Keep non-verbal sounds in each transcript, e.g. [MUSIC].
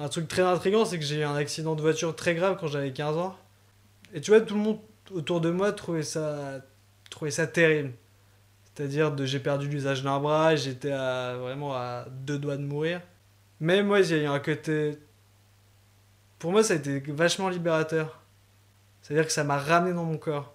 Un truc très intriguant, c'est que j'ai eu un accident de voiture très grave quand j'avais 15 ans. Et tu vois, tout le monde autour de moi trouvait ça, trouvait ça terrible. C'est-à-dire que j'ai perdu l'usage d'un bras, j'étais vraiment à deux doigts de mourir. Mais moi, il y a eu un côté. Pour moi, ça a été vachement libérateur. C'est-à-dire que ça m'a ramené dans mon corps.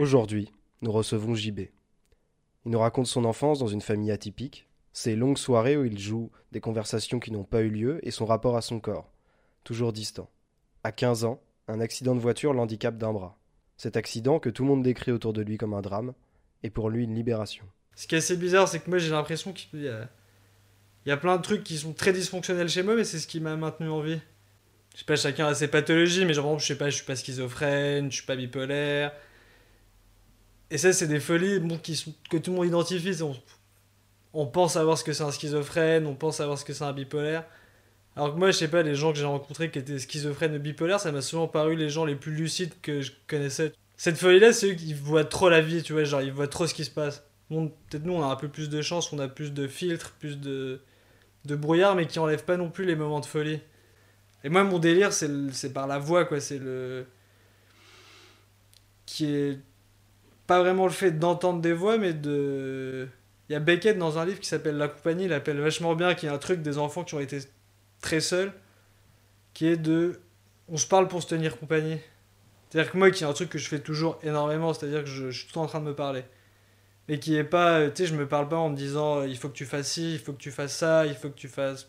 Aujourd'hui, nous recevons JB. Il nous raconte son enfance dans une famille atypique, ses longues soirées où il joue des conversations qui n'ont pas eu lieu et son rapport à son corps, toujours distant. À 15 ans, un accident de voiture l'handicape d'un bras. Cet accident, que tout le monde décrit autour de lui comme un drame, est pour lui une libération. Ce qui est assez bizarre, c'est que moi j'ai l'impression qu'il y a... Plein de trucs qui sont très dysfonctionnels chez moi, mais c'est ce qui m'a maintenu en vie. Je sais pas, chacun a ses pathologies, mais genre, je sais pas, je suis pas schizophrène, je suis pas bipolaire, et ça, c'est des folies qui que tout le monde identifie. On, on pense savoir ce que c'est un schizophrène, on pense savoir ce que c'est un bipolaire. Alors que moi, je sais pas, les gens que j'ai rencontrés qui étaient schizophrènes ou bipolaires, ça m'a souvent paru les gens les plus lucides que je connaissais. Cette folie-là, c'est eux qui voient trop la vie, tu vois, genre ils voient trop ce qui se passe. Peut-être nous, on a un peu plus de chance, on a plus de filtres, plus de, de brouillard, mais qui enlèvent pas non plus les moments de folie. Et moi, mon délire, c'est par la voix, quoi. C'est le. qui est pas vraiment le fait d'entendre des voix, mais de. Il y a Beckett dans un livre qui s'appelle La compagnie, il appelle vachement bien, qui est un truc des enfants qui ont été très seuls, qui est de. On se parle pour se tenir compagnie. C'est-à-dire que moi, qui est un truc que je fais toujours énormément, c'est-à-dire que je, suis tout en train de me parler. Mais qui est pas. Tu sais, je me parle pas en me disant il faut que tu fasses ci, il faut que tu fasses ça, il faut que tu fasses.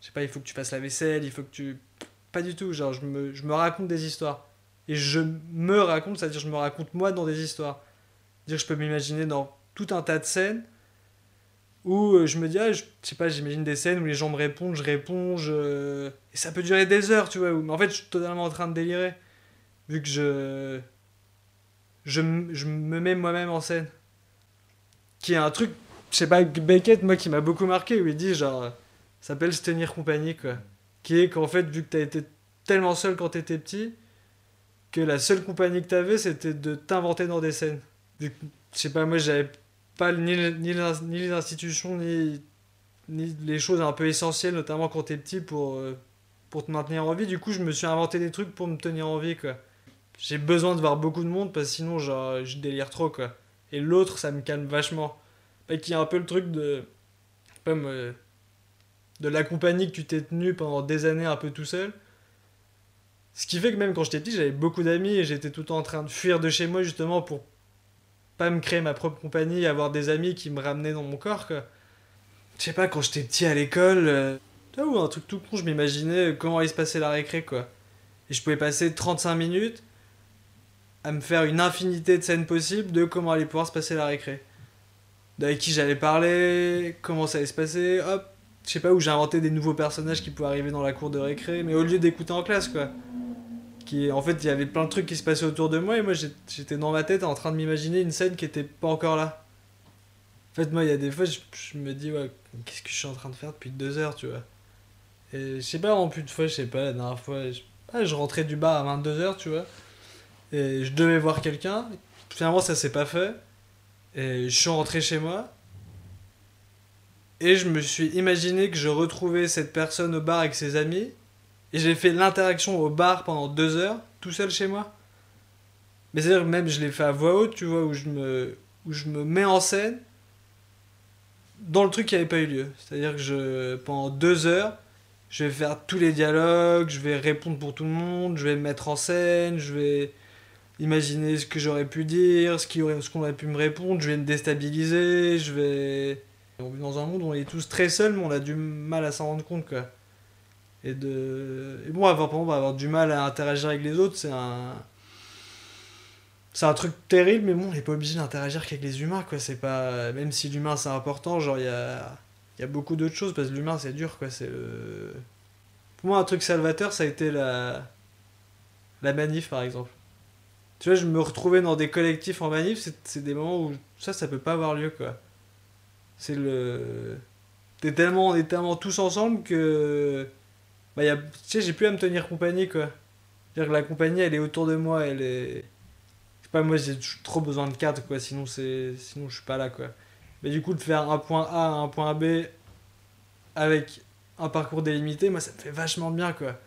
Je sais pas, il faut que tu fasses la vaisselle, il faut que tu. Pas du tout, genre, je me, je me raconte des histoires. Et je me raconte, c'est-à-dire je me raconte moi dans des histoires dire je peux m'imaginer dans tout un tas de scènes où euh, je me dis, ah, je, sais pas, j'imagine des scènes où les gens me répondent, je réponds, je... et ça peut durer des heures, tu vois. Mais en fait, je suis totalement en train de délirer, vu que je. Je, je me mets moi-même en scène. Qui est un truc, je sais pas, Beckett, moi, qui m'a beaucoup marqué, où il dit, genre, ça s'appelle se tenir compagnie, quoi. Qui est qu'en fait, vu que t'as été tellement seul quand t'étais petit, que la seule compagnie que t'avais, c'était de t'inventer dans des scènes je sais pas, moi j'avais pas ni, ni, les institutions, ni, ni les choses un peu essentielles, notamment quand t'es petit, pour, euh, pour te maintenir en vie. Du coup, je me suis inventé des trucs pour me tenir en vie, quoi. J'ai besoin de voir beaucoup de monde parce que sinon, genre, je délire trop, quoi. Et l'autre, ça me calme vachement. Bah, qui a un peu le truc de. Comme. de la compagnie que tu t'es tenu pendant des années un peu tout seul. Ce qui fait que même quand j'étais petit, j'avais beaucoup d'amis et j'étais tout le temps en train de fuir de chez moi justement pour pas me créer ma propre compagnie, avoir des amis qui me ramenaient dans mon corps. Je sais pas, quand j'étais petit à l'école, euh, ou un truc tout con, je m'imaginais comment allait se passer la récré, quoi. Et je pouvais passer 35 minutes à me faire une infinité de scènes possibles de comment allait pouvoir se passer la récré. D'avec qui j'allais parler, comment ça allait se passer, hop, je sais pas où j'ai inventé des nouveaux personnages qui pouvaient arriver dans la cour de récré, mais au lieu d'écouter en classe, quoi en fait il y avait plein de trucs qui se passaient autour de moi et moi j'étais dans ma tête en train de m'imaginer une scène qui était pas encore là. En fait moi il y a des fois je, me dis ouais qu'est-ce que je suis en train de faire depuis deux heures tu vois. Et je sais pas en plus de fois je sais pas la dernière fois je, ah, je rentrais du bar à 22h tu vois. Et je devais voir quelqu'un. Finalement ça s'est pas fait. Et je suis rentré chez moi. Et je me suis imaginé que je retrouvais cette personne au bar avec ses amis et j'ai fait l'interaction au bar pendant deux heures, tout seul chez moi. Mais c'est-à-dire même je l'ai fait à voix haute, tu vois, où je me, où je me mets en scène dans le truc qui n'avait pas eu lieu. C'est-à-dire que pendant deux heures, je vais faire tous les dialogues, je vais répondre pour tout le monde, je vais me mettre en scène, je vais... imaginer ce que j'aurais pu dire, ce qu'on aurait, qu'on aurait pu me répondre, je vais me déstabiliser, je vais... On vit dans un monde où on est tous très seuls, mais on a du mal à s'en rendre compte, quoi. Et de... Et bon, avoir, du mal à interagir avec les autres, c'est un... C'est un truc terrible, mais bon, on n'est pas obligé d'interagir qu'avec les humains, quoi. C'est pas... Même si l'humain, c'est important, genre, il y a... Il y a beaucoup d'autres choses, parce que l'humain, c'est dur, quoi. C'est le... Pour moi, un truc salvateur, ça a été la... La manif, par exemple. Tu vois, je me retrouvais dans des collectifs en manif, c'est, c'est des moments où ça, ça peut pas avoir lieu, quoi. C'est le. T'es tellement, on est tellement tous ensemble que. Bah, tu sais, j'ai plus à me tenir compagnie, quoi. C'est-à-dire que la compagnie, elle est autour de moi, elle est. Je sais pas, moi, j'ai trop besoin de cadre, quoi, sinon, c'est, sinon je suis pas là, quoi. Mais du coup, de faire un point A un point B avec un parcours délimité, moi, ça me fait vachement bien, quoi.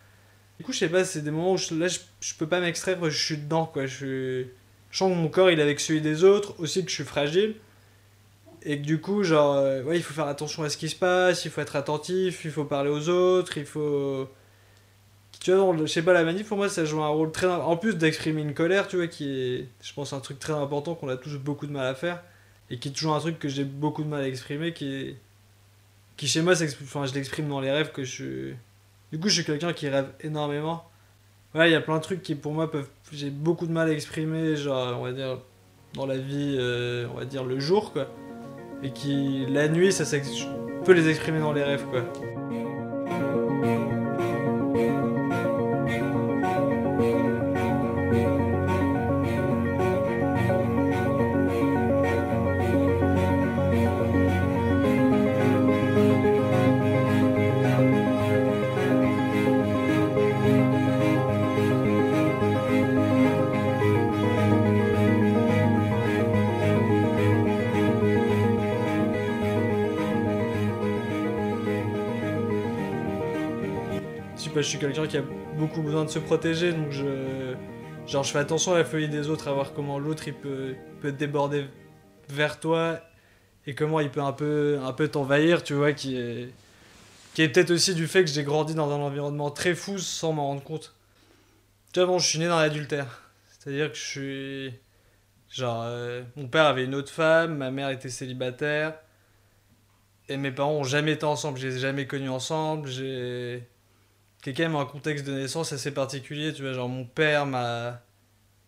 Du coup, je sais pas, c'est des moments où là, je, je peux pas m'extraire, je suis dedans, quoi. Je, suis... je sens que mon corps, il est avec celui des autres, aussi que je suis fragile. Et que du coup, genre, euh, ouais, il faut faire attention à ce qui se passe, il faut être attentif, il faut parler aux autres, il faut. Tu vois, je sais pas, la manif, pour moi, ça joue un rôle très. En plus d'exprimer une colère, tu vois, qui est, je pense, un truc très important qu'on a tous beaucoup de mal à faire. Et qui est toujours un truc que j'ai beaucoup de mal à exprimer, qui est. Qui chez moi, enfin, je l'exprime dans les rêves que je suis du coup, je suis quelqu'un qui rêve énormément. Ouais, il y a plein de trucs qui pour moi peuvent. J'ai beaucoup de mal à exprimer, genre, on va dire, dans la vie, euh, on va dire le jour, quoi. Et qui, la nuit, ça, je peux les exprimer dans les rêves, quoi. Suis quelqu'un qui a beaucoup besoin de se protéger, donc je, genre, je fais attention à la folie des autres, à voir comment l'autre il peut, peut déborder vers toi et comment il peut un peu, un peu t'envahir, tu vois, qui est, qui est peut-être aussi du fait que j'ai grandi dans un environnement très fou sans m'en rendre compte. Tu vois, bon, je suis né dans l'adultère. C'est-à-dire que je suis. Genre, euh, mon père avait une autre femme, ma mère était célibataire, et mes parents ont jamais été ensemble, je les ai jamais connus ensemble, j'ai qui quand même un contexte de naissance assez particulier. Tu vois, genre mon père m'a.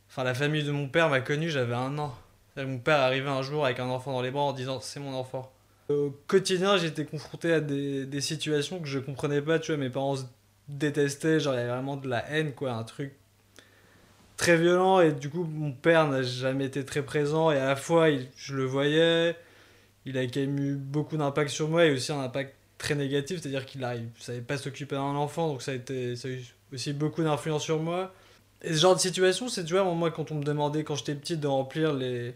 Enfin, la famille de mon père m'a connu, j'avais un an. Mon père arrivait un jour avec un enfant dans les bras en disant c'est mon enfant. Au quotidien, j'étais confronté à des, des, situations que je comprenais pas. Tu vois, mes parents se détestaient, genre il y avait vraiment de la haine, quoi, un truc très violent. Et du coup, mon père n'a jamais été très présent. Et à la fois, je le voyais, il a quand même eu beaucoup d'impact sur moi et aussi un impact très négatif, c'est-à-dire qu'il ne savait pas s'occuper d'un enfant, donc ça a, été, ça a eu aussi beaucoup d'influence sur moi. Et ce genre de situation, c'est, tu moi, quand on me demandait, quand j'étais petit, de remplir les,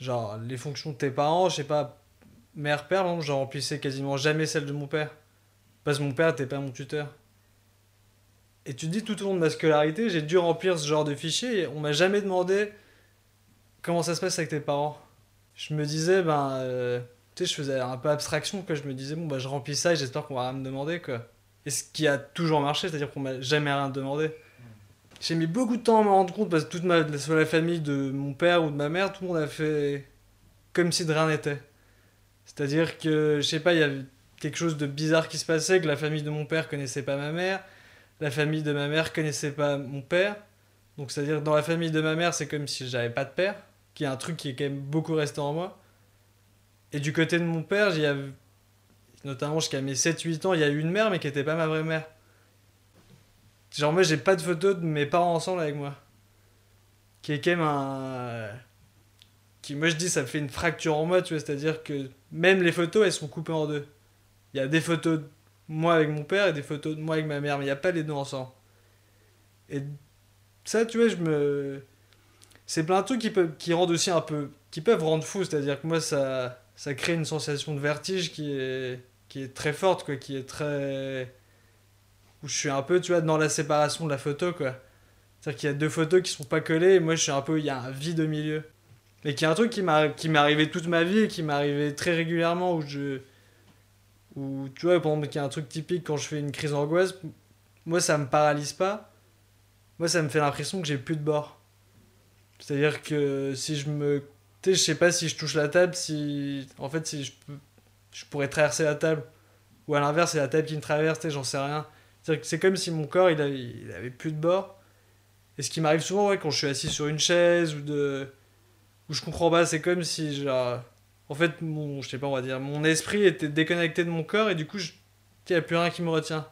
genre, les fonctions de tes parents, je sais pas, mère, père, non, je remplissais quasiment jamais celle de mon père. Parce que mon père n'était pas mon tuteur. Et tu te dis, tout au long de ma scolarité, j'ai dû remplir ce genre de fichier et on m'a jamais demandé comment ça se passe avec tes parents. Je me disais, ben, euh, tu sais, je faisais un peu abstraction, que je me disais, bon, bah, je remplis ça et j'espère qu'on va rien me demander, quoi. Et ce qui a toujours marché, c'est-à-dire qu'on m'a jamais rien demandé. J'ai mis beaucoup de temps à me rendre compte parce que toute ma, soit la famille de mon père ou de ma mère, tout le monde a fait comme si de rien n'était. C'est-à-dire que, je sais pas, il y avait quelque chose de bizarre qui se passait, que la famille de mon père connaissait pas ma mère, la famille de ma mère connaissait pas mon père. Donc, c'est-à-dire dans la famille de ma mère, c'est comme si j'avais pas de père, qui est un truc qui est quand même beaucoup resté en moi. Et du côté de mon père, il y a, notamment jusqu'à mes 7-8 ans, il y a eu une mère, mais qui n'était pas ma vraie mère. Genre, moi, j'ai pas de photos de mes parents ensemble avec moi. Qui est quand même un. Qui, moi, je dis, ça fait une fracture en moi, tu vois. C'est-à-dire que même les photos, elles sont coupées en deux. Il y a des photos de moi avec mon père et des photos de moi avec ma mère, mais il n'y a pas les deux ensemble. Et ça, tu vois, je me. C'est plein de trucs qui, peuvent, qui rendent aussi un peu. qui peuvent rendre fou. C'est-à-dire que moi, ça ça crée une sensation de vertige qui est, qui est très forte, quoi, qui est très. où je suis un peu, tu vois, dans la séparation de la photo, quoi. C'est-à-dire qu'il y a deux photos qui sont pas collées, et moi je suis un peu. il y a un vide au milieu. Mais qui est un truc qui m'est arrivé toute ma vie qui m'est arrivé très régulièrement, où je. où, tu vois, par exemple, qui est un truc typique quand je fais une crise d'angoisse, moi ça me paralyse pas. Moi ça me fait l'impression que j'ai plus de bord. C'est-à-dire que si je me. Tu je sais pas si je touche la table, si. En fait, si je. Je pourrais traverser la table. Ou à l'inverse, c'est la table qui me traverse, tu j'en sais rien. C'est comme si mon corps, il avait, il avait plus de bord. Et ce qui m'arrive souvent, ouais, quand je suis assis sur une chaise ou de. Où je comprends pas, c'est comme si, genre. En fait, mon. Je sais pas, on dire. Mon esprit était déconnecté de mon corps et du coup, il n'y a plus rien qui me retient.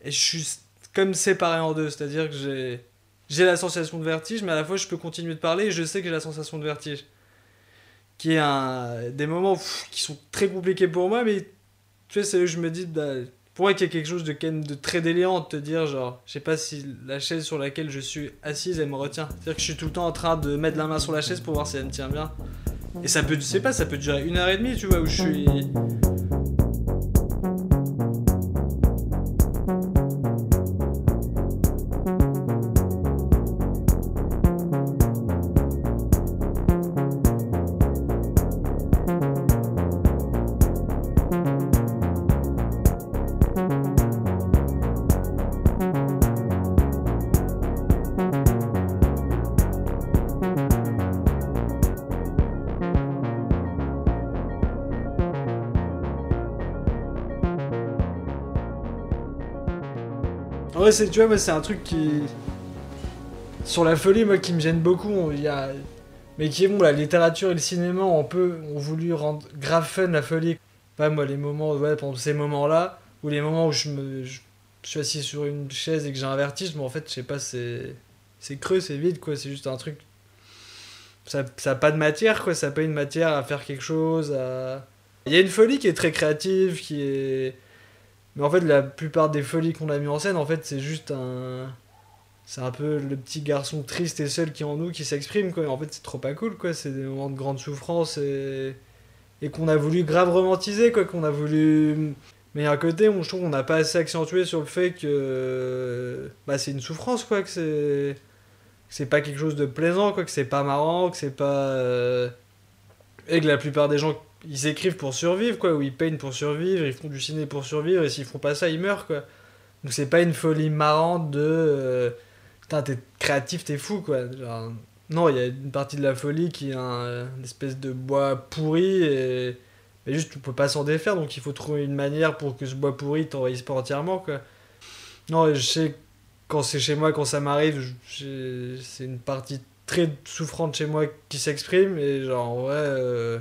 Et je suis comme séparé en deux, c'est-à-dire que j'ai. J'ai la sensation de vertige, mais à la fois je peux continuer de parler et je sais que j'ai la sensation de vertige. Qui est un. Des moments qui sont très compliqués pour moi, mais tu vois, c'est où je me dis. bah, pour moi, qu'il y a quelque chose de, de très délirant de te dire, genre, je sais pas si la chaise sur laquelle je suis assise, elle me retient. C'est-à-dire que je suis tout le temps en train de mettre la main sur la chaise pour voir si elle me tient bien. Et ça peut, je sais pas, ça peut durer une heure et demie, tu vois, où je suis. C'est, tu vois, c'est un truc qui. Sur la folie, moi, qui me gêne beaucoup. on- Il y a... Mais qui est bon, la littérature et le cinéma ont, peu, ont voulu rendre grave fun la folie. Pas moi, les moments, ouais, pendant ces moments-là, ou les moments où je me. Je, suis assis sur une chaise et que j'ai un vertige, mais en fait, je sais pas, c'est. C'est creux, c'est vide, quoi. C'est juste un truc. Ça ça a pas de matière, quoi. Ça a pas une matière à faire quelque chose, à. Il y a une folie qui est très créative, qui est. Mais en fait, la plupart des folies qu'on a mis en scène, en fait, c'est juste un. C'est un peu le petit garçon triste et seul qui est en nous qui s'exprime, quoi. Et en fait, c'est trop pas cool, quoi. C'est des moments de grande souffrance et. Et qu'on a voulu grave romantiser, quoi. Qu'on a voulu. Mais un côté où je trouve qu'on n'a pas assez accentué sur le fait que. Bah, c'est une souffrance, quoi. Que c'est. Que c'est pas quelque chose de plaisant, quoi. Que c'est pas marrant, que c'est pas. euh, Et que la plupart des gens ils écrivent pour survivre, quoi, ou ils peignent pour survivre, ils font du ciné pour survivre, et s'ils font pas ça, ils meurent, quoi. Donc c'est pas une folie marrante de. euh, Putain, t'es créatif, t'es fou, quoi. Genre, non, il y a une partie de la folie qui est un, une espèce de bois pourri, et. Juste, tu peux pas s'en défaire, donc il faut trouver une manière pour que ce bois pourri t'envahisse pas entièrement, quoi. Non, je sais, quand c'est chez moi, quand ça m'arrive, c'est une partie très souffrante chez moi qui s'exprime, et genre, en vrai. euh,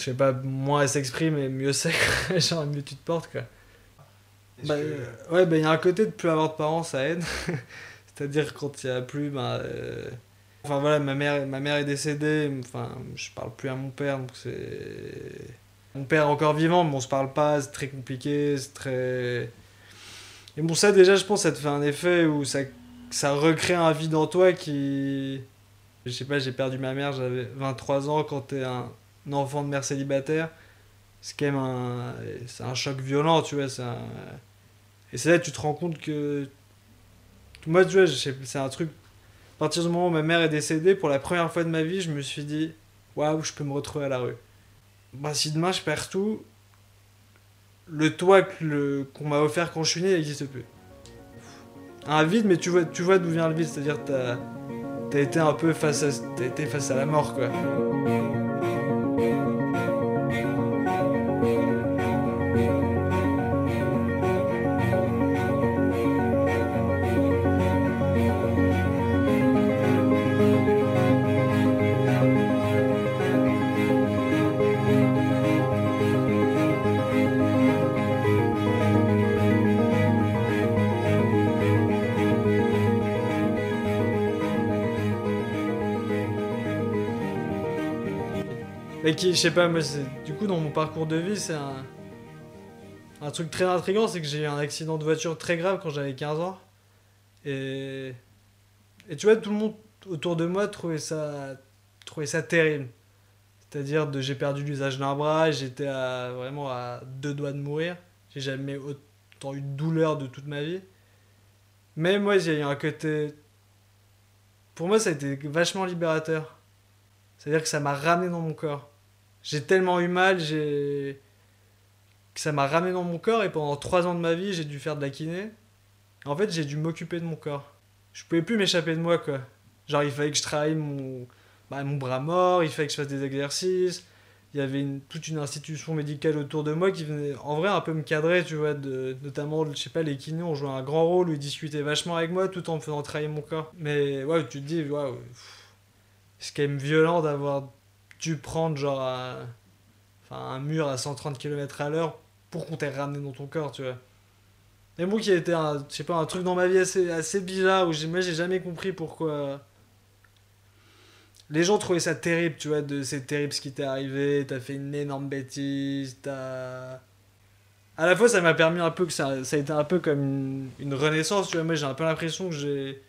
je sais pas, moins elle s'exprime et mieux c'est, [LAUGHS] genre mieux tu te portes quoi. Bah, euh, ouais, bah il y a un côté de plus avoir de parents, ça aide. [LAUGHS] C'est-à-dire quand il y a plus, bah. euh, Enfin voilà, ma mère, ma mère est décédée, enfin je parle plus à mon père, donc c'est. Mon père est encore vivant, mais on se parle pas, c'est très compliqué, c'est très. Et bon, ça déjà, je pense, ça te fait un effet où ça, ça recrée un vide en toi qui. Je sais pas, j'ai perdu ma mère, j'avais 23 ans quand t'es un enfant de mère célibataire, c'est quand même un, c'est un choc violent, tu vois. un- Et c'est là que tu te rends compte que. Moi, tu vois, c'est un truc. À partir du moment où ma mère est décédée, pour la première fois de ma vie, je me suis dit Waouh, je peux me retrouver à la rue. Bah, si demain je perds tout, le toit que qu'on m'a offert quand je suis né n'existe plus. Un vide, mais tu vois, tu vois d'où vient le vide, c'est-à-dire t'as, t'as été un peu face à, été face à la mort, quoi. Mais qui, je sais pas, moi, du coup, dans mon parcours de vie, c'est un. Truc très intriguant, c'est que j'ai eu un accident de voiture très grave quand j'avais 15 ans. Et. Tu vois, tout le monde autour de moi trouvait ça, trouvait ça terrible. C'est-à-dire, de j'ai perdu l'usage d'un bras, j'étais vraiment à deux doigts de mourir. J'ai jamais autant eu de douleur de toute ma vie. Mais moi, j'ai eu un côté. Pour moi, ça a été vachement libérateur. C'est-à-dire que ça m'a ramené dans mon corps. J'ai tellement eu mal, que ça m'a ramené dans mon corps et pendant trois ans de ma vie, j'ai dû faire de la kiné. En fait, j'ai dû m'occuper de mon corps. Je pouvais plus m'échapper de moi, quoi. Genre, il fallait que je travaille mon, bah, mon bras mort, il fallait que je fasse des exercices. Il y avait toute une institution médicale autour de moi qui venait en vrai un peu me cadrer, tu vois, notamment, je sais pas, les kinés ont joué un grand rôle où ils discutaient vachement avec moi tout en me faisant travailler mon corps. Mais ouais, tu te dis, waouh, c'est quand même violent d'avoir dû prendre genre un, enfin, un mur à 130 km à l'heure pour qu'on t'ait ramené dans ton corps, tu vois. Et moi qui a été un, je sais pas, un truc dans ma vie assez, assez bizarre où moi j'ai jamais compris pourquoi les gens trouvaient ça terrible, tu vois, de c'est terrible ce qui t'est arrivé, t'as fait une énorme bêtise, t'as. À la fois, ça m'a permis un peu que ça, ça a été un peu comme une, une renaissance, tu vois. Moi, j'ai un peu l'impression que j'ai.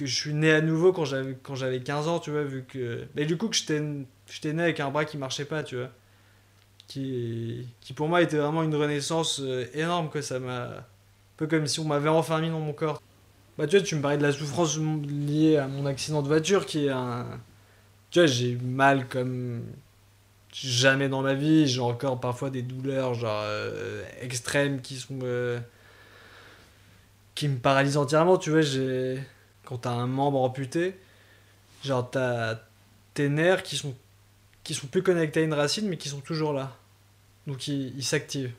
Que je suis né à nouveau quand j'avais, quand j'avais 15 ans, tu vois, vu que. Mais du coup, que j'étais, né avec un bras qui marchait pas, tu vois. Qui, qui pour moi était vraiment une renaissance euh, énorme, que ça m'a. Un peu comme si on m'avait enfin mis dans mon corps. Bah, tu vois, tu me parlais de la souffrance liée à mon accident de voiture qui est un. Tu vois, j'ai mal comme jamais dans ma vie. J'ai encore parfois des douleurs, genre euh, extrêmes qui sont. Euh, qui me paralysent entièrement. Tu vois, j'ai. Quand t'as un membre amputé, genre t'as tes nerfs qui sont. qui sont plus connectés à une racine, mais qui sont toujours là. Donc ils s'activent.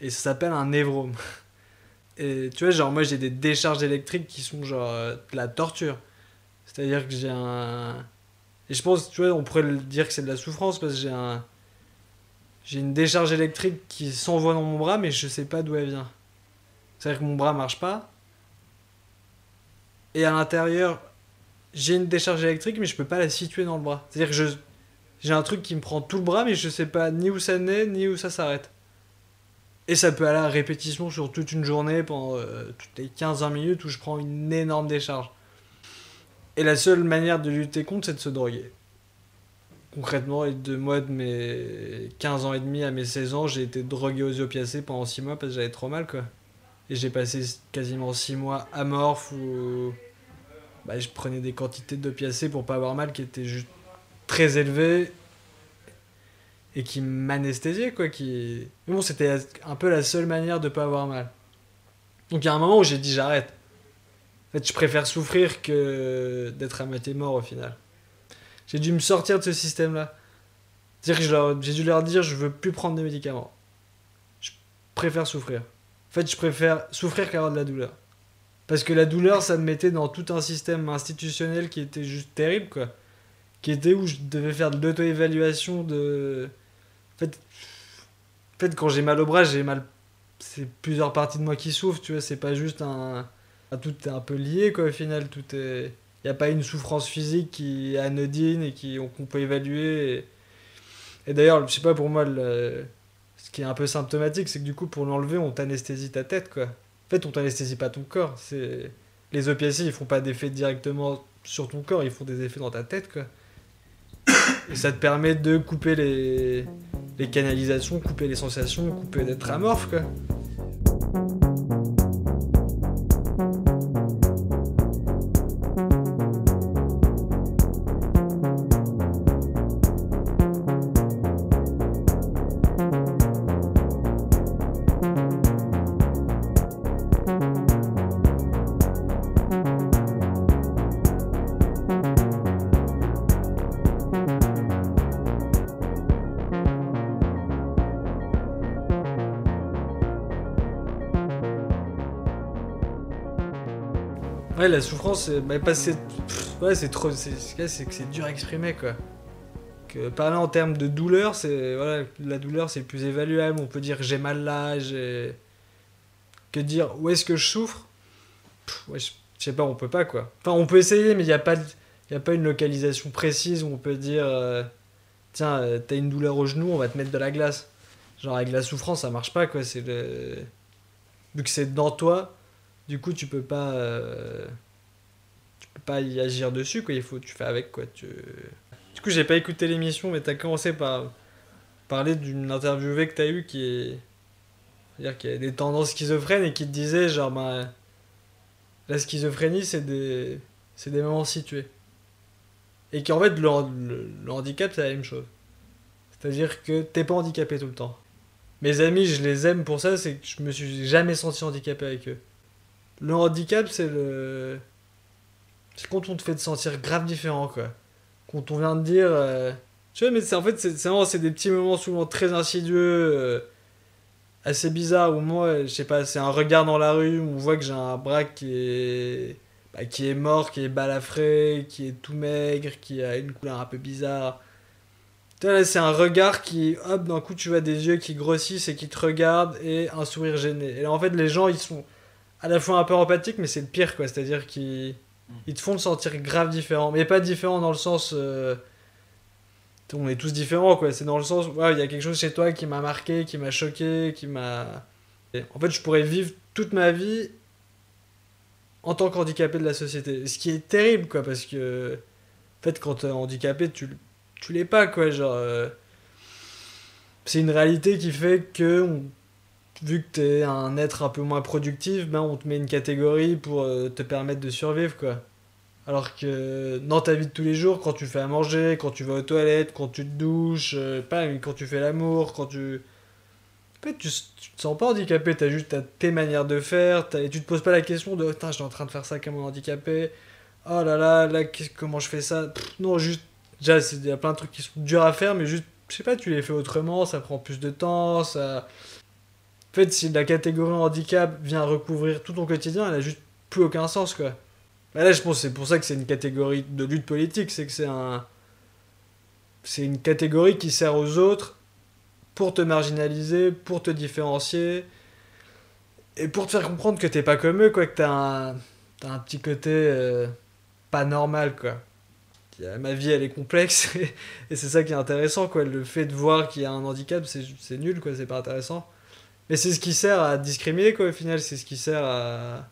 Et ça s'appelle un névrome. [LAUGHS] Et tu vois, genre, moi j'ai des décharges électriques qui sont genre euh, de la torture. C'est-à-dire que j'ai un. Et je pense, tu vois, on pourrait dire que c'est de la souffrance parce que j'ai un. J'ai une décharge électrique qui s'envoie dans mon bras, mais je sais pas d'où elle vient. C'est-à-dire que mon bras marche pas. Et à l'intérieur, j'ai une décharge électrique, mais je peux pas la situer dans le bras. C'est-à-dire que je. J'ai un truc qui me prend tout le bras, mais je sais pas ni où ça naît, ni où ça s'arrête. Et ça peut aller à répétition sur toute une journée, pendant euh, toutes les 15-20 minutes où je prends une énorme décharge. Et la seule manière de lutter contre, c'est de se droguer. Concrètement, de moi, de mes 15 ans et demi à mes 16 ans, j'ai été drogué aux opiacés pendant 6 mois parce que j'avais trop mal, quoi. Et j'ai passé quasiment 6 mois amorphe où bah, je prenais des quantités d'opiacés pour pas avoir mal qui étaient juste très élevées et qui m'anesthésiait quoi qui mais bon c'était un peu la seule manière de pas avoir mal. Donc il y a un moment où j'ai dit j'arrête. En fait je préfère souffrir que d'être à moitié mort au final. J'ai dû me sortir de ce système là j'ai dû leur dire je veux plus prendre de médicaments. Je préfère souffrir. En fait je préfère souffrir qu'avoir de la douleur parce que la douleur ça me mettait dans tout un système institutionnel qui était juste terrible quoi qui était où je devais faire de l'auto-évaluation de en fait, quand j'ai mal au bras, j'ai mal. C'est plusieurs parties de moi qui souffrent, tu vois, c'est pas juste un. Tout est un peu lié, quoi, au final. Tout est. Il n'y a pas une souffrance physique qui est anodine et qu'on peut évaluer. Et, d'ailleurs, je sais pas, pour moi, le... ce qui est un peu symptomatique, c'est que du coup, pour l'enlever, on t'anesthésie ta tête, quoi. En fait, on t'anesthésie pas ton corps. C'est Les opiacés, ils font pas d'effet directement sur ton corps, ils font des effets dans ta tête, quoi. Et ça te permet de couper les, les canalisations, couper les sensations, couper d'être amorphe, quoi. Ouais, la souffrance, c'est bah, ouais, c'est trop c'est que c'est dur à exprimer quoi. Parler en termes de douleur, c'est voilà, la douleur c'est plus évaluable, on peut dire j'ai mal là, j'ai que dire où est-ce que je souffre? Je, sais pas, on peut pas quoi. Enfin, on peut essayer mais il y a pas a pas une localisation précise où on peut dire euh, tiens, euh, t'as une douleur au genou, on va te mettre de la glace. Genre avec la souffrance, ça marche pas quoi, c'est le vu que c'est dans toi, du coup tu peux pas euh, tu peux pas y agir dessus quoi. Il faut tu fais avec quoi. Tu du coup j'ai pas écouté l'émission mais t'as commencé par parler d'une interviewée que t'as eu qui est c'est-à-dire qu'il y a des tendances schizophrènes et qui te disait genre bah, la schizophrénie c'est des c'est des moments situés et qu'en fait le, le, le handicap c'est la même chose. C'est-à-dire que t'es pas handicapé tout le temps. Mes amis je les aime pour ça c'est que je me suis jamais senti handicapé avec eux le handicap, c'est le. c'est quand on te fait te sentir grave différent, quoi. Quand on vient de dire. euh, Tu vois, mais c'est en fait, c'est des petits moments souvent très insidieux, euh, assez bizarres, où moi, je sais pas, c'est un regard dans la rue, où on voit que j'ai un bras qui est. bah, qui est mort, qui est balafré, qui est tout maigre, qui a une couleur un peu bizarre. Tu vois, c'est un regard qui, hop, d'un coup, tu vois des yeux qui grossissent et qui te regardent et un sourire gêné. Et là, en fait, les gens, ils sont à la fois un peu empathiques, mais c'est le pire, quoi. C'est-à-dire qu'ils ils te font te sentir grave différent. Mais pas différent dans le sens. euh, On est tous différents, quoi. C'est dans le sens. Ouais, il y a quelque chose chez toi qui m'a marqué, qui m'a choqué, qui m'a. En fait, je pourrais vivre toute ma vie en tant qu'handicapé de la société. Ce qui est terrible, quoi, parce que. En fait, quand t'es handicapé, tu, tu l'es pas, quoi. Genre. euh, C'est une réalité qui fait que. on- Vu que t'es un être un peu moins productif, ben on te met une catégorie pour euh, te permettre de survivre, quoi. Alors que dans ta vie de tous les jours, quand tu fais à manger, quand tu vas aux toilettes, quand tu te douches, euh, quand tu fais l'amour, quand tu. En fait, tu, te sens pas handicapé, t'as juste tes manières de faire, et tu te poses pas la question de putain, je suis en train de faire ça comme un handicapé, oh là là, là, comment je fais ça? Non, juste. Déjà, il y a plein de trucs qui sont durs à faire, mais juste, je sais pas, tu les fais autrement, ça prend plus de temps, ça. En fait, si la catégorie handicap vient recouvrir tout ton quotidien, elle a juste plus aucun sens, quoi. Bah là, je pense c'est pour ça que c'est une catégorie de lutte politique, c'est que c'est un. C'est une catégorie qui sert aux autres pour te marginaliser, pour te différencier, et pour te faire comprendre que t'es pas comme eux, quoi, que t'as un, t'as un petit côté euh, pas normal, quoi. Ma vie, elle est complexe, [LAUGHS] et, c'est ça qui est intéressant, quoi. Le fait de voir qu'il y a un handicap, c'est c'est nul, quoi, c'est pas intéressant. Mais c'est ce qui sert à discriminer, quoi, au final, c'est ce qui sert à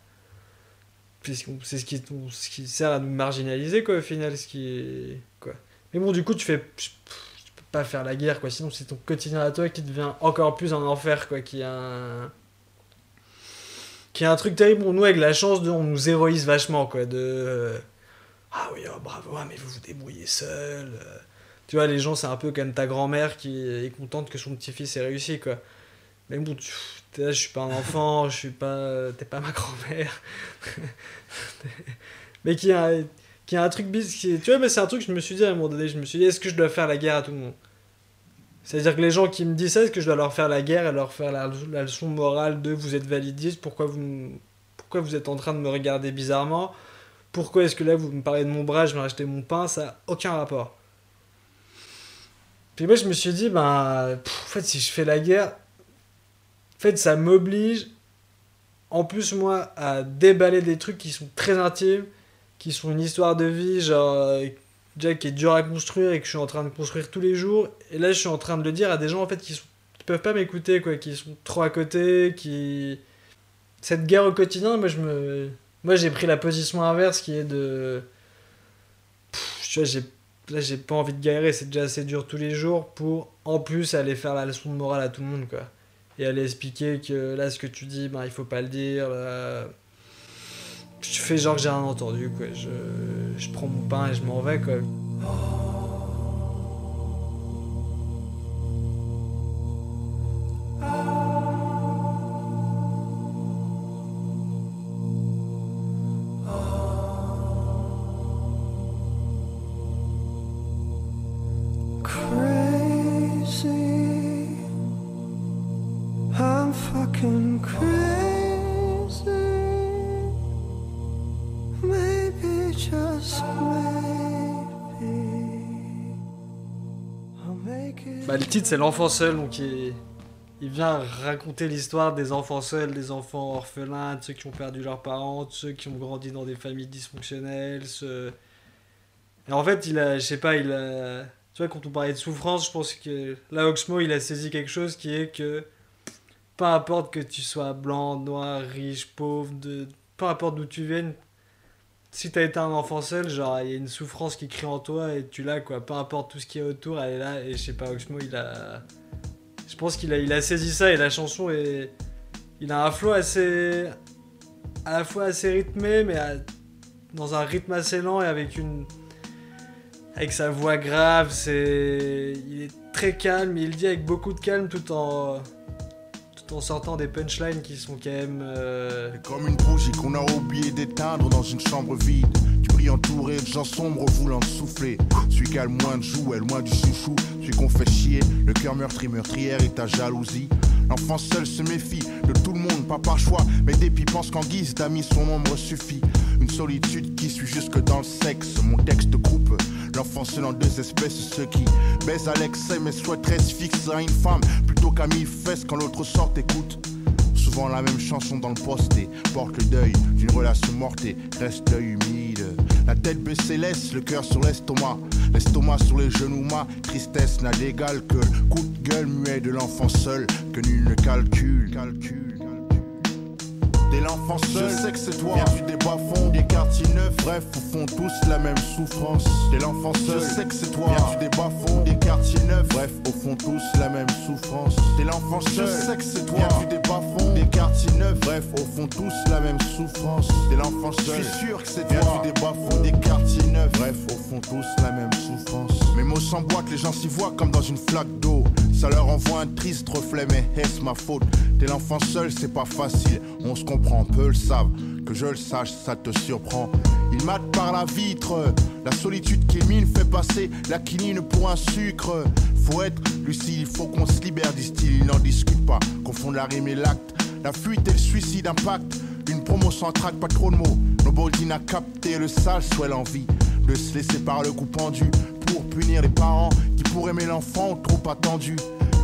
c'est ce qui, ce qui sert à nous marginaliser, quoi, au final. Ce qui quoi. Mais bon, du coup, tu fais. Tu peux pas faire la guerre, quoi. Sinon, c'est ton quotidien à toi qui devient encore plus un enfer, quoi. Qui est un. Qui est un truc terrible. Bon, nous, avec la chance, de, on nous héroïse vachement, quoi. De. euh, Ah oui, oh, bravo, ah, mais vous vous débrouillez seul. euh. Tu vois, les gens, c'est un peu comme ta grand-mère qui est contente que son petit-fils ait réussi, quoi. Mais bon, tu, là, je suis pas un enfant, je suis pas. T'es pas ma grand-mère. [LAUGHS] mais qui a, qui a un truc bis. Qui, tu vois, mais c'est un truc que je me suis dit à un moment donné. Je me suis dit, est-ce que je dois faire la guerre à tout le monde? C'est-à-dire que les gens qui me disent ça, est-ce que je dois leur faire la guerre et leur faire la, leçon morale de vous êtes validiste, pourquoi vous, pourquoi vous êtes en train de me regarder bizarrement? Pourquoi est-ce que là vous me parlez de mon bras, je vais acheter mon pain? Ça n'a aucun rapport. Puis moi je me suis dit, ben, en fait, si je fais la guerre, en fait, ça m'oblige, en plus, moi, à déballer des trucs qui sont très intimes, qui sont une histoire de vie, genre, euh, déjà qui est dur à construire et que je suis en train de construire tous les jours. Et là, je suis en train de le dire à des gens, en fait, qui, sont, qui peuvent pas m'écouter, quoi, qui sont trop à côté, qui. Cette guerre au quotidien, moi, je me. Moi, j'ai pris la position inverse qui est de. Tu vois, j'ai. Là, j'ai pas envie de galérer, c'est déjà assez dur tous les jours pour, en plus, aller faire la leçon de morale à tout le monde, quoi et aller expliquer que là ce que tu dis ben il faut pas le dire là... je fais genre que j'ai rien entendu quoi. Je, prends mon pain et je m'en vais quoi. Crazy. C'est l'enfant seul donc il, il vient raconter l'histoire des enfants seuls des enfants orphelins de ceux qui ont perdu leurs parents de ceux qui ont grandi dans des familles dysfonctionnelles ceux... et en fait il a je sais pas il a tu vois quand on parlait de souffrance je pense que là Oxmo il a saisi quelque chose qui est que peu importe que tu sois blanc, noir, riche, pauvre, de... peu importe d'où tu viennes, si t'as été un enfant seul, genre il y a une souffrance qui crie en toi et tu l'as quoi, peu importe tout ce qui est autour, elle est là et je sais pas, Oxmo il a. Je pense qu'il a, saisi ça et la chanson est. Il a un flow assez. à la fois assez rythmé mais dans un rythme assez lent et avec une. avec sa voix grave, c'est. Il est très calme, il dit avec beaucoup de calme tout en tout en des punchlines qui sont quand même. euh, Comme une bougie qu'on a oublié d'éteindre dans une chambre vide. Tu brilles en gens sombres voulant souffler. Celui qui a le moins de joues est loin du chouchou. Celui qu'on fait chier, le cœur meurtri meurtrière et ta jalousie. L'enfant seul se méfie de tout le monde, pas par choix, mais dépit pense qu'en guise d'amis son ombre suffit. Une solitude qui suit jusque dans le sexe. Mon texte coupe l'enfant seul en deux espèces, ceux qui baisent à l'excès mais souhaiteraient se fixer à une femme plutôt qu'à mille fesses quand l'autre sort écoute. Souvent la même chanson dans le posté porte le deuil d'une relation morte et reste l'œil humide. La tête baissée laisse le cœur sur l'estomac, l'estomac sur les genoux, ma tristesse n'a d'égal que le coup de gueule muet de l'enfant seul que nul ne calcule. calcule. T'es l'enfant seul, je sais que c'est toi. Viens du bas fond, des quartiers neufs. Bref, au fond, tous la même souffrance. T'es l'enfant seul, je sais que c'est toi. Viens du bas fond, des quartiers neufs. Bref, au fond, tous la même souffrance. T'es l'enfant seul, je sais que c'est toi. Bas fond, des quartiers neufs. Bref, au fond, tous la même souffrance. T'es l'enfant seul, je suis sûr que c'est toi. Viens du bas fond, des quartiers neufs. Bref, au fond, tous la même souffrance. Mes mots s'emboîtent, les gens s'y voient comme dans une flaque d'eau. Ça leur envoie un triste reflet, mais est-ce ma faute? T'es l'enfant seul, c'est pas facile. On se comprend, peu le savent. Que je le sache, ça te surprend. Il mate par la vitre. La solitude qui mine fait passer la quinine pour un sucre. Faut être lucide, faut qu'on se libère, disent-ils. Ils n'en discutent pas. Confondent la rime et l'acte. La fuite et le suicide impact. Une promo sans trac, pas trop de mots. Noboldine a capté le sale, soit l'envie se laisser par le coup pendu pour punir les parents qui pour aimer l'enfant trop attendu.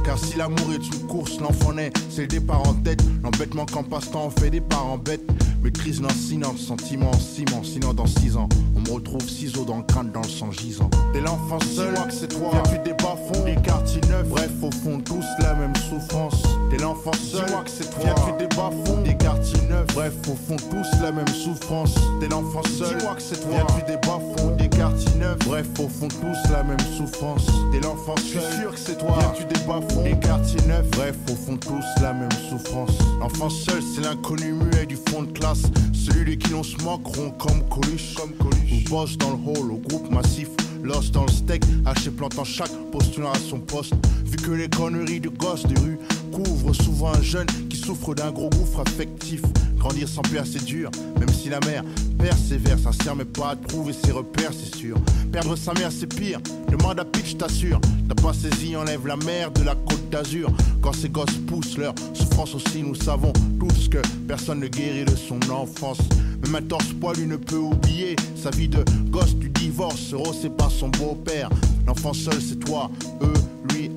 Car si l'amour est une course, l'enfant naît, c'est le départ en tête. L'embêtement qu'en passe-temps on fait des parents bêtes. Maîtrise lancinante, sentiment en ciment. Sinon, dans six ans, on me retrouve ciseaux dans le crâne, dans le sang gisant. T'es l'enfant seul, que c'est toi. Viens du bas fond, des quartiers neufs. Bref, au fond, tous la même souffrance. T'es l'enfant seul, que c'est toi. Viens du bas fond, des quartiers Bref, au fond, tous la même souffrance. T'es l'enfant seul, moi que c'est toi. Viens du bas fond, des quartiers neufs. Bref, au fond, tous la même souffrance. T'es l'enfant seul, je suis sûr que c'est toi. Viens du bas fond, des quartiers neufs. Bref, au fond, tous la même souffrance. L'enfant seul, c'est l'inconnu muet du fond de classe. Celui de qui l'on se moqueront comme Coluche. Comme Coluche. Ou bosse dans le hall, au groupe massif. Lost dans le steak, haché plantant chaque postulant à son poste. Vu que les conneries de gosses de rue couvrent souvent un jeune qui souffre d'un gros gouffre affectif. Grandir sans père, c'est dur, même si la mère persévère, sincère, mais pas à trouver ses repères, c'est sûr. Perdre sa mère, c'est pire. Demande à Pitch, t'assure. T'as pas saisi, enlève la mer de la côte d'Azur. Quand ces gosses poussent leur souffrance aussi, nous savons tous que personne ne guérit de son enfance. Même un torse poilu ne peut oublier sa vie de gosse du divorce, rossé par son beau-père. L'enfant seul, c'est toi, eux, lui,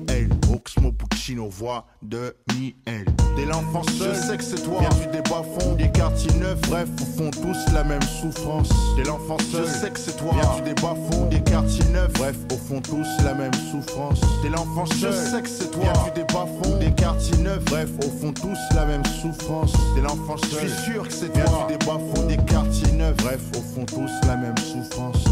Oxmo Puccino, voix de Miel. T'es l'enfant seul, je sais que c'est toi. Viens du bas fond, des quartiers neufs. Bref, au fond, tous la même souffrance. T'es l'enfant seul, je sais que c'est toi. Viens du bas fond, des quartiers neufs. Bref, au fond, tous la même souffrance. T'es l'enfant seul, je sais que c'est toi. Viens du bas fond, des quartiers neufs. Bref, au fond, tous la même souffrance. T'es l'enfant seul, je suis sûr que c'est toi. Viens du bas fond, des quartiers neufs. Bref, au fond, tous la même souffrance.